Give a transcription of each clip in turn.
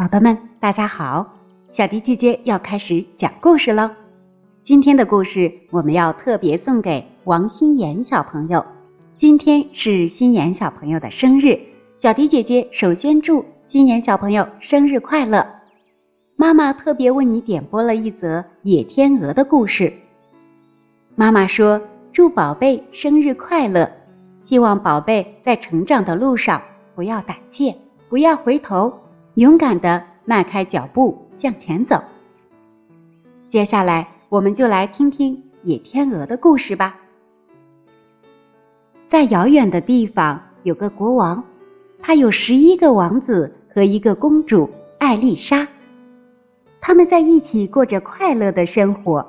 宝宝们，大家好！小迪姐姐要开始讲故事喽。今天的故事我们要特别送给王心妍小朋友。今天是心妍小朋友的生日，小迪姐姐首先祝心妍小朋友生日快乐。妈妈特别为你点播了一则野天鹅的故事。妈妈说：“祝宝贝生日快乐，希望宝贝在成长的路上不要胆怯，不要回头。”勇敢的迈开脚步向前走。接下来，我们就来听听野天鹅的故事吧。在遥远的地方，有个国王，他有十一个王子和一个公主艾丽莎，他们在一起过着快乐的生活。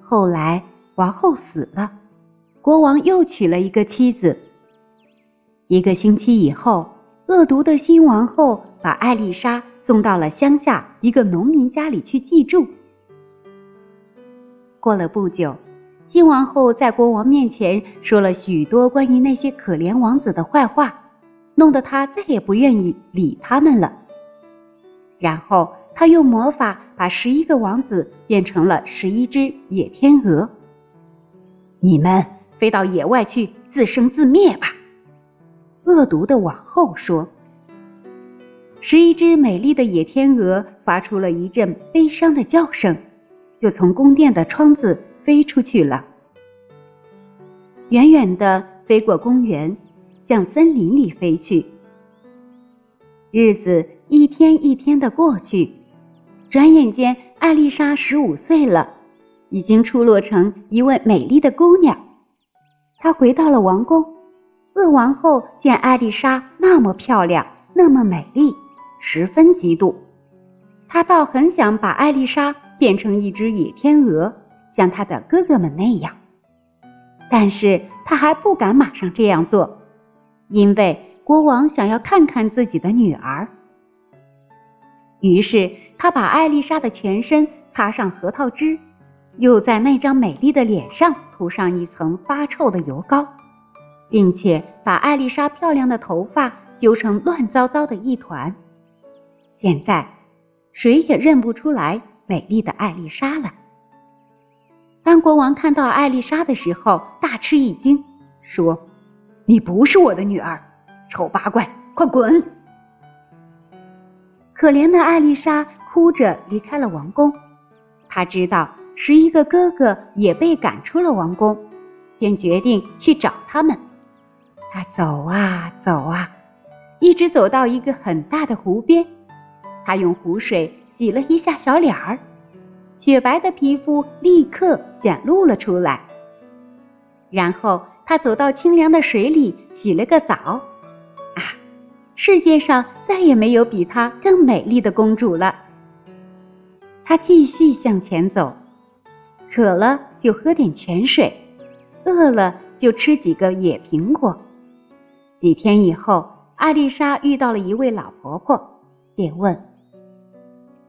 后来，王后死了，国王又娶了一个妻子。一个星期以后。恶毒的新王后把艾丽莎送到了乡下一个农民家里去寄住。过了不久，新王后在国王面前说了许多关于那些可怜王子的坏话，弄得他再也不愿意理他们了。然后他用魔法把十一个王子变成了十一只野天鹅。你们飞到野外去自生自灭吧。恶毒的往后说：“十一只美丽的野天鹅发出了一阵悲伤的叫声，就从宫殿的窗子飞出去了。远远的飞过公园，向森林里飞去。日子一天一天的过去，转眼间，艾丽莎十五岁了，已经出落成一位美丽的姑娘。她回到了王宫。”恶王后见艾丽莎那么漂亮，那么美丽，十分嫉妒。她倒很想把艾丽莎变成一只野天鹅，像她的哥哥们那样。但是她还不敢马上这样做，因为国王想要看看自己的女儿。于是他把艾丽莎的全身擦上核桃汁，又在那张美丽的脸上涂上一层发臭的油膏。并且把艾丽莎漂亮的头发揪成乱糟糟的一团，现在谁也认不出来美丽的艾丽莎了。当国王看到艾丽莎的时候，大吃一惊，说：“你不是我的女儿，丑八怪，快滚！”可怜的艾丽莎哭着离开了王宫。她知道十一个哥哥也被赶出了王宫，便决定去找他们。他走啊走啊，一直走到一个很大的湖边。他用湖水洗了一下小脸儿，雪白的皮肤立刻显露了出来。然后他走到清凉的水里洗了个澡。啊，世界上再也没有比她更美丽的公主了。他继续向前走，渴了就喝点泉水，饿了就吃几个野苹果。几天以后，艾丽莎遇到了一位老婆婆，便问：“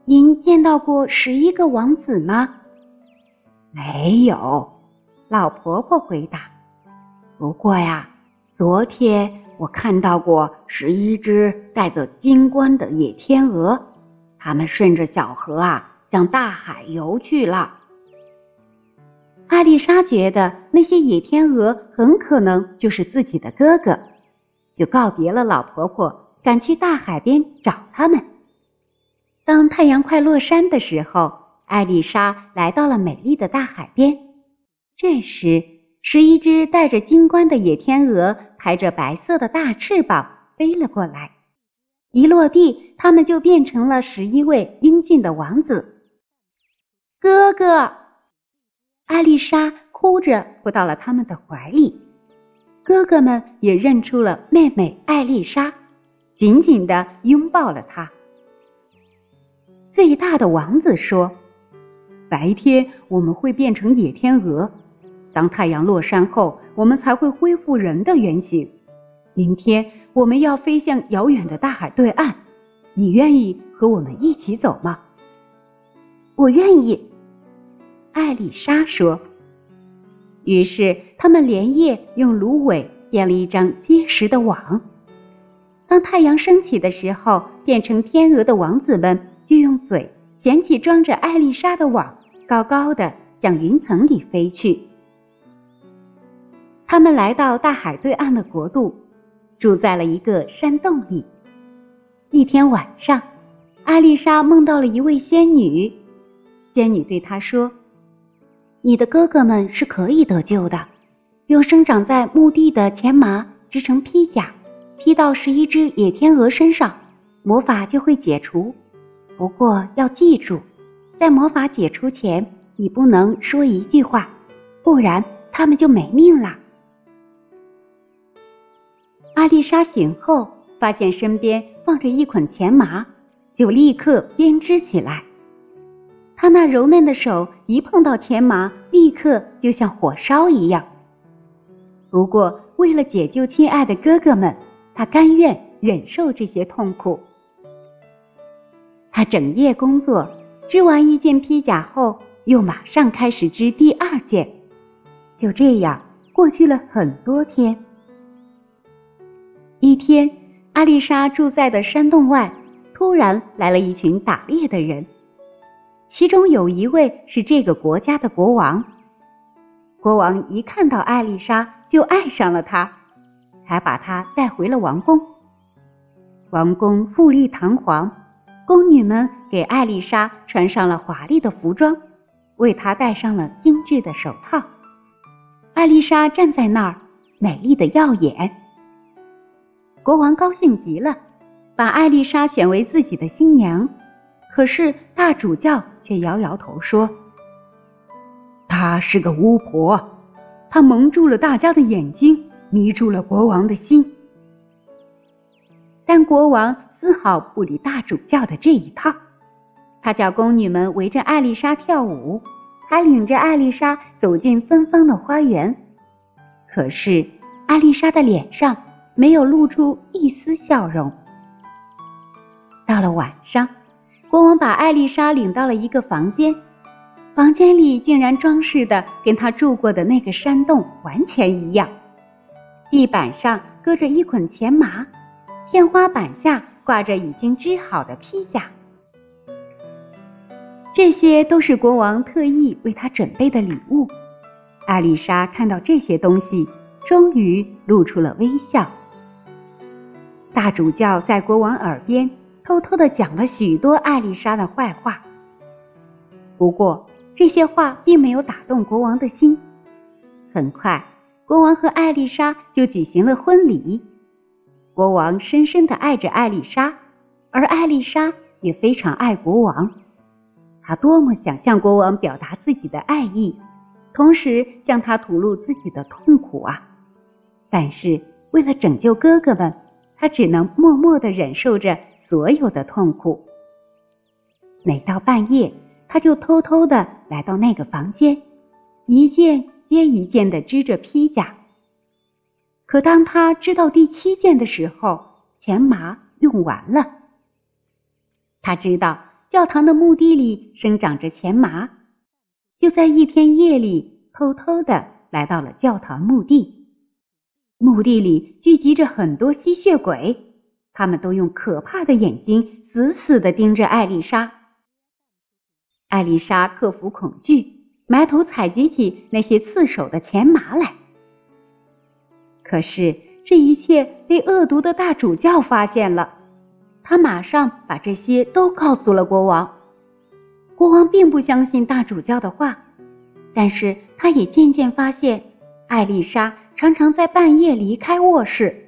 您见到过十一个王子吗？”“没有。”老婆婆回答。“不过呀，昨天我看到过十一只带着金冠的野天鹅，它们顺着小河啊向大海游去了。”艾丽莎觉得那些野天鹅很可能就是自己的哥哥。就告别了老婆婆，赶去大海边找他们。当太阳快落山的时候，艾丽莎来到了美丽的大海边。这时，十一只带着金冠的野天鹅拍着白色的大翅膀飞了过来。一落地，他们就变成了十一位英俊的王子。哥哥，艾丽莎哭着扑到了他们的怀里。哥哥们也认出了妹妹艾丽莎，紧紧地拥抱了她。最大的王子说：“白天我们会变成野天鹅，当太阳落山后，我们才会恢复人的原形。明天我们要飞向遥远的大海对岸，你愿意和我们一起走吗？”“我愿意。”艾丽莎说。于是，他们连夜用芦苇编了一张结实的网。当太阳升起的时候，变成天鹅的王子们就用嘴衔起装着艾丽莎的网，高高的向云层里飞去。他们来到大海对岸的国度，住在了一个山洞里。一天晚上，艾丽莎梦到了一位仙女。仙女对她说：“你的哥哥们是可以得救的，用生长在墓地的钱麻织成披甲，披到十一只野天鹅身上，魔法就会解除。不过要记住，在魔法解除前，你不能说一句话，不然他们就没命了。”阿丽莎醒后，发现身边放着一捆钱麻，就立刻编织起来。他那柔嫩的手一碰到钱麻，立刻就像火烧一样。不过，为了解救亲爱的哥哥们，他甘愿忍受这些痛苦。他整夜工作，织完一件披甲后，又马上开始织第二件。就这样，过去了很多天。一天，阿丽莎住在的山洞外，突然来了一群打猎的人，其中有一位是这个国家的国王。国王一看到艾丽莎，就爱上了她，还把她带回了王宫。王宫富丽堂皇，宫女们给艾丽莎穿上了华丽的服装，为她戴上了精致的手套。艾丽莎站在那儿，美丽的耀眼。国王高兴极了，把艾丽莎选为自己的新娘。可是大主教却摇摇头说：“她是个巫婆，她蒙住了大家的眼睛，迷住了国王的心。”但国王丝毫不理大主教的这一套，他叫宫女们围着艾丽莎跳舞，还领着艾丽莎走进芬芳的花园。可是艾丽莎的脸上。没有露出一丝笑容。到了晚上，国王把艾丽莎领到了一个房间，房间里竟然装饰的跟他住过的那个山洞完全一样。地板上搁着一捆钱麻，天花板下挂着已经织好的披甲，这些都是国王特意为她准备的礼物。艾丽莎看到这些东西，终于露出了微笑。大主教在国王耳边偷偷的讲了许多艾丽莎的坏话。不过这些话并没有打动国王的心。很快，国王和艾丽莎就举行了婚礼。国王深深的爱着艾丽莎，而艾丽莎也非常爱国王。他多么想向国王表达自己的爱意，同时向他吐露自己的痛苦啊！但是为了拯救哥哥们。他只能默默的忍受着所有的痛苦。每到半夜，他就偷偷的来到那个房间，一件接一件的织着披甲。可当他织到第七件的时候，钱麻用完了。他知道教堂的墓地里生长着钱麻，就在一天夜里偷偷的来到了教堂墓地。墓地里聚集着很多吸血鬼，他们都用可怕的眼睛死死地盯着艾丽莎。艾丽莎克服恐惧，埋头采集起那些刺手的钱麻来。可是这一切被恶毒的大主教发现了，他马上把这些都告诉了国王。国王并不相信大主教的话，但是他也渐渐发现艾丽莎。常常在半夜离开卧室。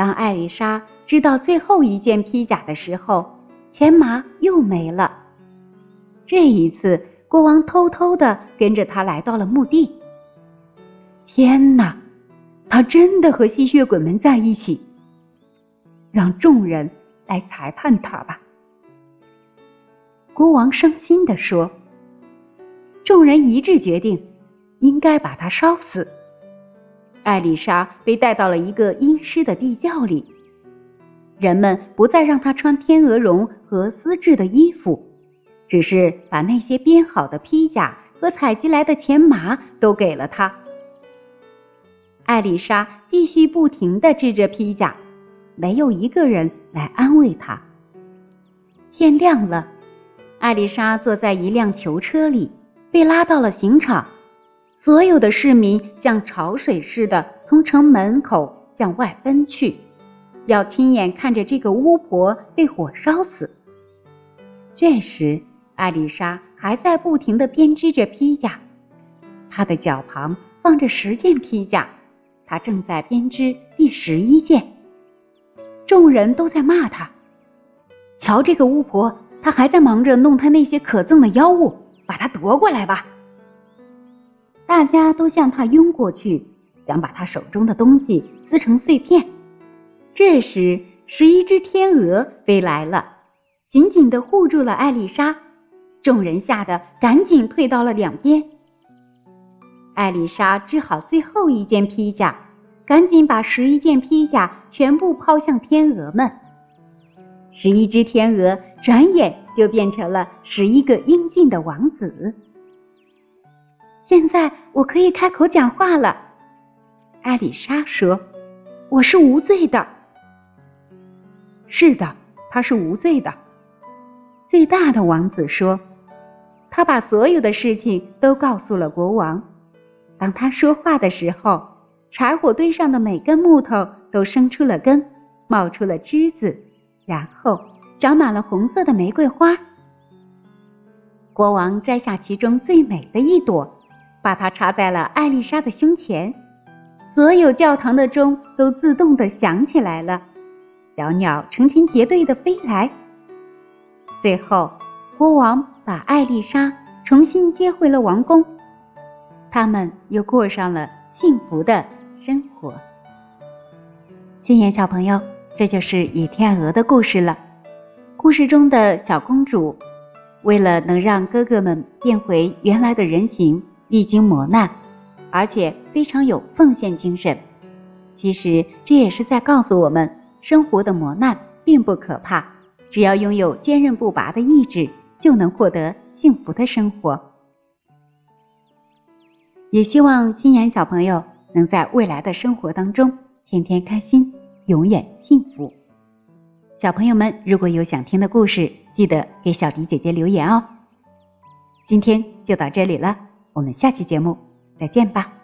当艾丽莎知道最后一件披甲的时候，钱麻又没了。这一次，国王偷偷的跟着他来到了墓地。天哪，他真的和吸血鬼们在一起！让众人来裁判他吧。国王伤心的说。众人一致决定。应该把他烧死。艾丽莎被带到了一个阴湿的地窖里，人们不再让她穿天鹅绒和丝质的衣服，只是把那些编好的披甲和采集来的钱麻都给了她。艾丽莎继续不停地织着披甲，没有一个人来安慰她。天亮了，艾丽莎坐在一辆囚车里，被拉到了刑场。所有的市民像潮水似的从城门口向外奔去，要亲眼看着这个巫婆被火烧死。这时，艾丽莎还在不停地编织着披甲，她的脚旁放着十件披甲，她正在编织第十一件。众人都在骂她。瞧这个巫婆，她还在忙着弄她那些可憎的妖物，把她夺过来吧！大家都向他拥过去，想把他手中的东西撕成碎片。这时，十一只天鹅飞来了，紧紧地护住了艾丽莎。众人吓得赶紧退到了两边。艾丽莎织好最后一件披甲，赶紧把十一件披甲全部抛向天鹅们。十一只天鹅转眼就变成了十一个英俊的王子。现在我可以开口讲话了，艾丽莎说：“我是无罪的。”是的，他是无罪的。最大的王子说：“他把所有的事情都告诉了国王。当他说话的时候，柴火堆上的每根木头都生出了根，冒出了枝子。”然后长满了红色的玫瑰花。国王摘下其中最美的一朵，把它插在了艾丽莎的胸前。所有教堂的钟都自动的响起来了，小鸟成群结队的飞来。最后，国王把艾丽莎重新接回了王宫，他们又过上了幸福的生活。心妍小朋友。这就是野天鹅的故事了。故事中的小公主，为了能让哥哥们变回原来的人形，历经磨难，而且非常有奉献精神。其实这也是在告诉我们，生活的磨难并不可怕，只要拥有坚韧不拔的意志，就能获得幸福的生活。也希望心妍小朋友能在未来的生活当中天天开心。永远幸福，小朋友们，如果有想听的故事，记得给小迪姐姐留言哦。今天就到这里了，我们下期节目再见吧。